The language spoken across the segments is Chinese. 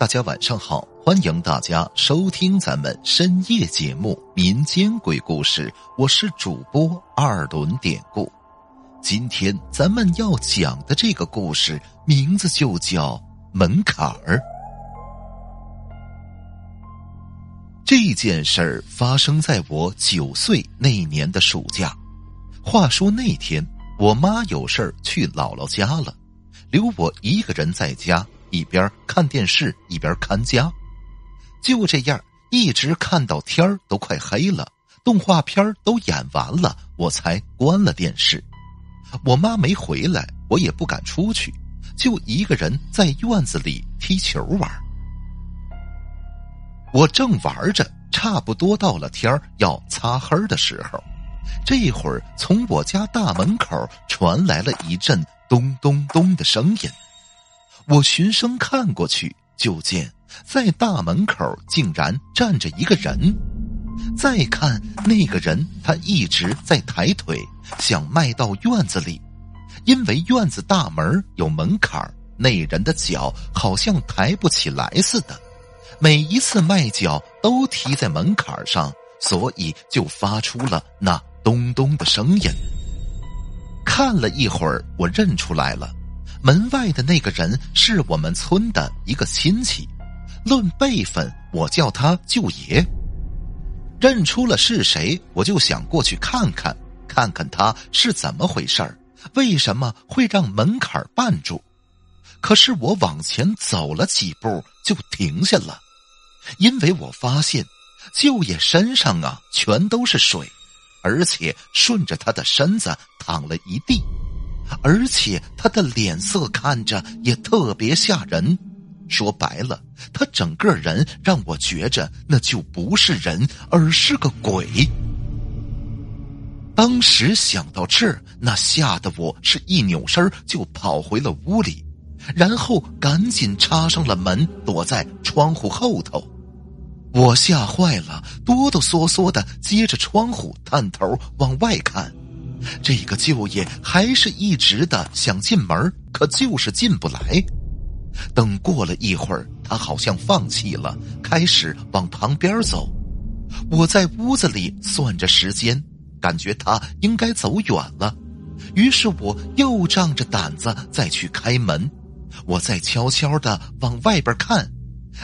大家晚上好，欢迎大家收听咱们深夜节目《民间鬼故事》，我是主播二轮典故。今天咱们要讲的这个故事名字就叫《门槛儿》。这件事儿发生在我九岁那年的暑假。话说那天我妈有事儿去姥姥家了，留我一个人在家。一边看电视一边看家，就这样一直看到天儿都快黑了，动画片都演完了，我才关了电视。我妈没回来，我也不敢出去，就一个人在院子里踢球玩。我正玩着，差不多到了天儿要擦黑的时候，这会儿从我家大门口传来了一阵咚咚咚的声音。我循声看过去，就见在大门口竟然站着一个人。再看那个人，他一直在抬腿，想迈到院子里。因为院子大门有门槛那人的脚好像抬不起来似的。每一次迈脚都踢在门槛上，所以就发出了那咚咚的声音。看了一会儿，我认出来了。门外的那个人是我们村的一个亲戚，论辈分，我叫他舅爷。认出了是谁，我就想过去看看，看看他是怎么回事儿，为什么会让门槛绊住？可是我往前走了几步就停下了，因为我发现舅爷身上啊全都是水，而且顺着他的身子淌了一地。而且他的脸色看着也特别吓人，说白了，他整个人让我觉着那就不是人，而是个鬼。当时想到这儿，那吓得我是一扭身就跑回了屋里，然后赶紧插上了门，躲在窗户后头。我吓坏了，哆哆嗦嗦的接着窗户探头往外看。这个舅爷还是一直的想进门，可就是进不来。等过了一会儿，他好像放弃了，开始往旁边走。我在屋子里算着时间，感觉他应该走远了，于是我又仗着胆子再去开门。我再悄悄的往外边看，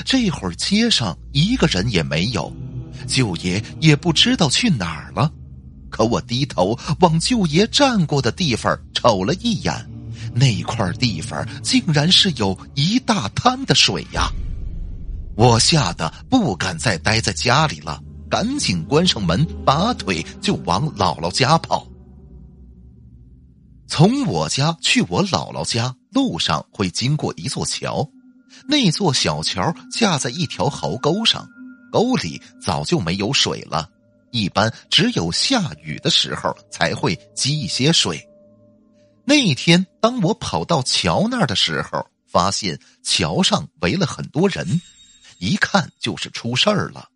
这会儿街上一个人也没有，舅爷也不知道去哪儿了。可我低头往舅爷站过的地方瞅了一眼，那块地方竟然是有一大滩的水呀！我吓得不敢再待在家里了，赶紧关上门，拔腿就往姥姥家跑。从我家去我姥姥家路上会经过一座桥，那座小桥架在一条壕沟上，沟里早就没有水了。一般只有下雨的时候才会积一些水。那一天，当我跑到桥那儿的时候，发现桥上围了很多人，一看就是出事儿了。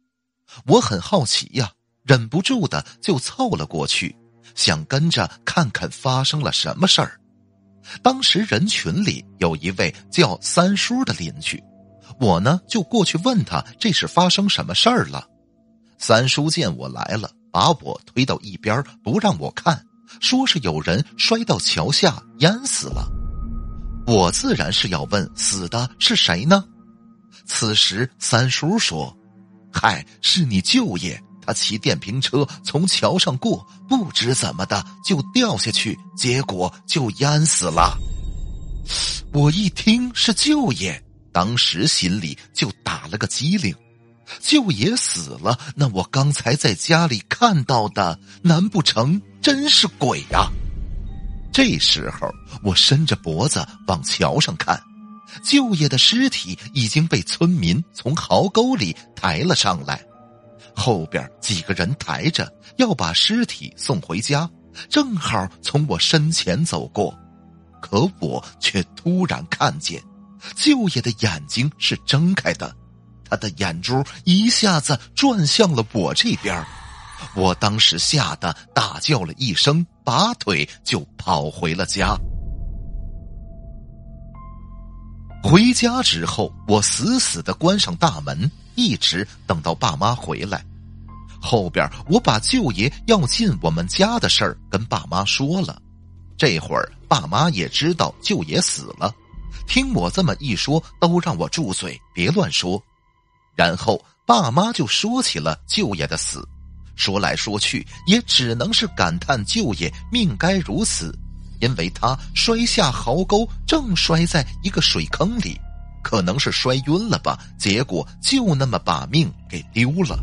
我很好奇呀，忍不住的就凑了过去，想跟着看看发生了什么事儿。当时人群里有一位叫三叔的邻居，我呢就过去问他这是发生什么事儿了。三叔见我来了，把我推到一边，不让我看，说是有人摔到桥下淹死了。我自然是要问死的是谁呢？此时三叔说：“嗨，是你舅爷，他骑电瓶车从桥上过，不知怎么的就掉下去，结果就淹死了。”我一听是舅爷，当时心里就打了个激灵。舅爷死了，那我刚才在家里看到的，难不成真是鬼呀？这时候，我伸着脖子往桥上看，舅爷的尸体已经被村民从壕沟里抬了上来，后边几个人抬着要把尸体送回家，正好从我身前走过，可我却突然看见，舅爷的眼睛是睁开的。他的眼珠一下子转向了我这边，我当时吓得大叫了一声，拔腿就跑回了家。回家之后，我死死的关上大门，一直等到爸妈回来。后边我把舅爷要进我们家的事儿跟爸妈说了。这会儿爸妈也知道舅爷死了，听我这么一说，都让我住嘴，别乱说。然后爸妈就说起了舅爷的死，说来说去也只能是感叹舅爷命该如此。因为他摔下壕沟，正摔在一个水坑里，可能是摔晕了吧，结果就那么把命给丢了。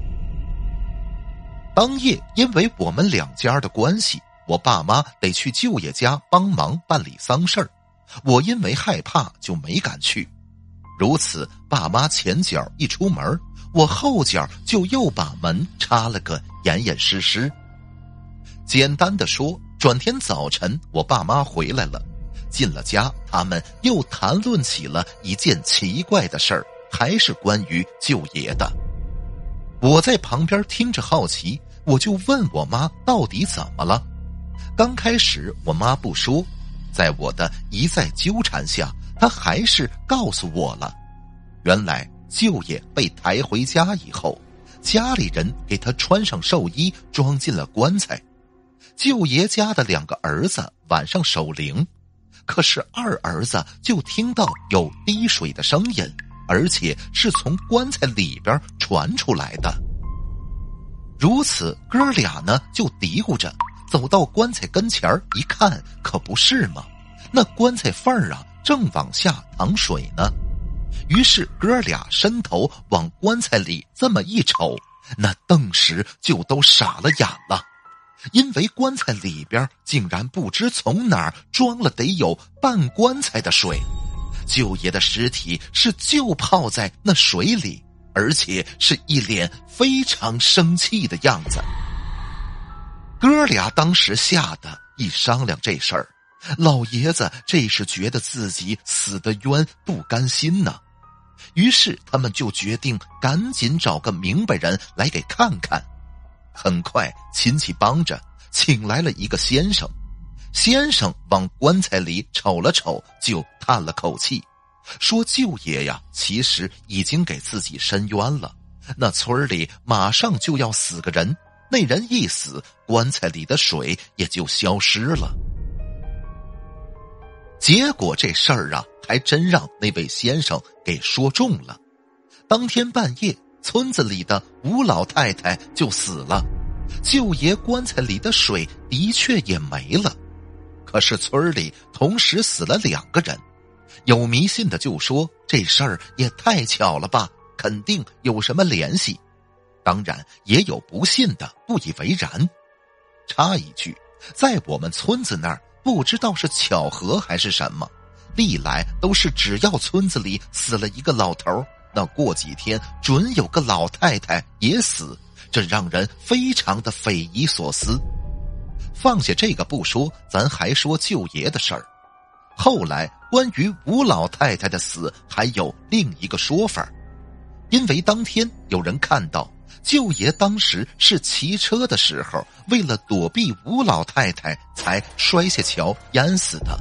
当夜，因为我们两家的关系，我爸妈得去舅爷家帮忙办理丧事儿，我因为害怕就没敢去。如此，爸妈前脚一出门，我后脚就又把门插了个严严实实。简单的说。转天早晨，我爸妈回来了，进了家，他们又谈论起了一件奇怪的事儿，还是关于舅爷的。我在旁边听着好奇，我就问我妈到底怎么了。刚开始我妈不说，在我的一再纠缠下，他还是告诉我了。原来舅爷被抬回家以后，家里人给他穿上寿衣，装进了棺材。舅爷家的两个儿子晚上守灵，可是二儿子就听到有滴水的声音，而且是从棺材里边传出来的。如此，哥俩呢就嘀咕着走到棺材跟前一看，可不是吗，那棺材缝儿啊正往下淌水呢。于是哥俩伸头往棺材里这么一瞅，那顿时就都傻了眼了。因为棺材里边竟然不知从哪儿装了得有半棺材的水，舅爷的尸体是就泡在那水里，而且是一脸非常生气的样子。哥俩当时吓得一商量这事儿，老爷子这是觉得自己死的冤不甘心呢，于是他们就决定赶紧找个明白人来给看看。很快，亲戚帮着请来了一个先生。先生往棺材里瞅了瞅，就叹了口气，说：“舅爷呀，其实已经给自己伸冤了。那村里马上就要死个人，那人一死，棺材里的水也就消失了。结果这事儿啊，还真让那位先生给说中了。当天半夜。”村子里的吴老太太就死了，舅爷棺材里的水的确也没了。可是村里同时死了两个人，有迷信的就说这事儿也太巧了吧，肯定有什么联系。当然也有不信的不以为然。插一句，在我们村子那儿，不知道是巧合还是什么，历来都是只要村子里死了一个老头那过几天准有个老太太也死，这让人非常的匪夷所思。放下这个不说，咱还说舅爷的事儿。后来关于吴老太太的死，还有另一个说法因为当天有人看到舅爷当时是骑车的时候，为了躲避吴老太太，才摔下桥淹死的。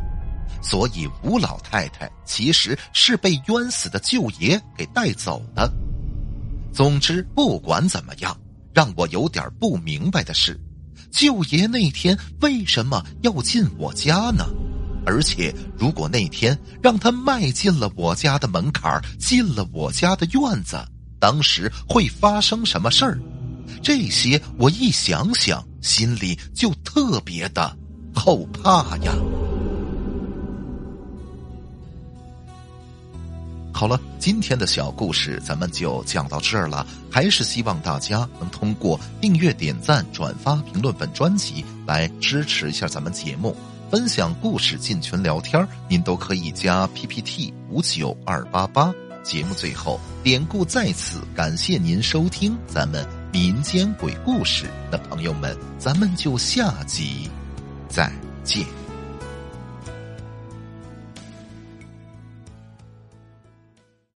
所以吴老太太其实是被冤死的舅爷给带走的。总之，不管怎么样，让我有点不明白的是，舅爷那天为什么要进我家呢？而且，如果那天让他迈进了我家的门槛进了我家的院子，当时会发生什么事儿？这些我一想想，心里就特别的后怕呀。好了，今天的小故事咱们就讲到这儿了。还是希望大家能通过订阅、点赞、转发、评论本专辑来支持一下咱们节目，分享故事进群聊天您都可以加 PPT 五九二八八。节目最后，典故在此，感谢您收听咱们民间鬼故事的朋友们，咱们就下集再见。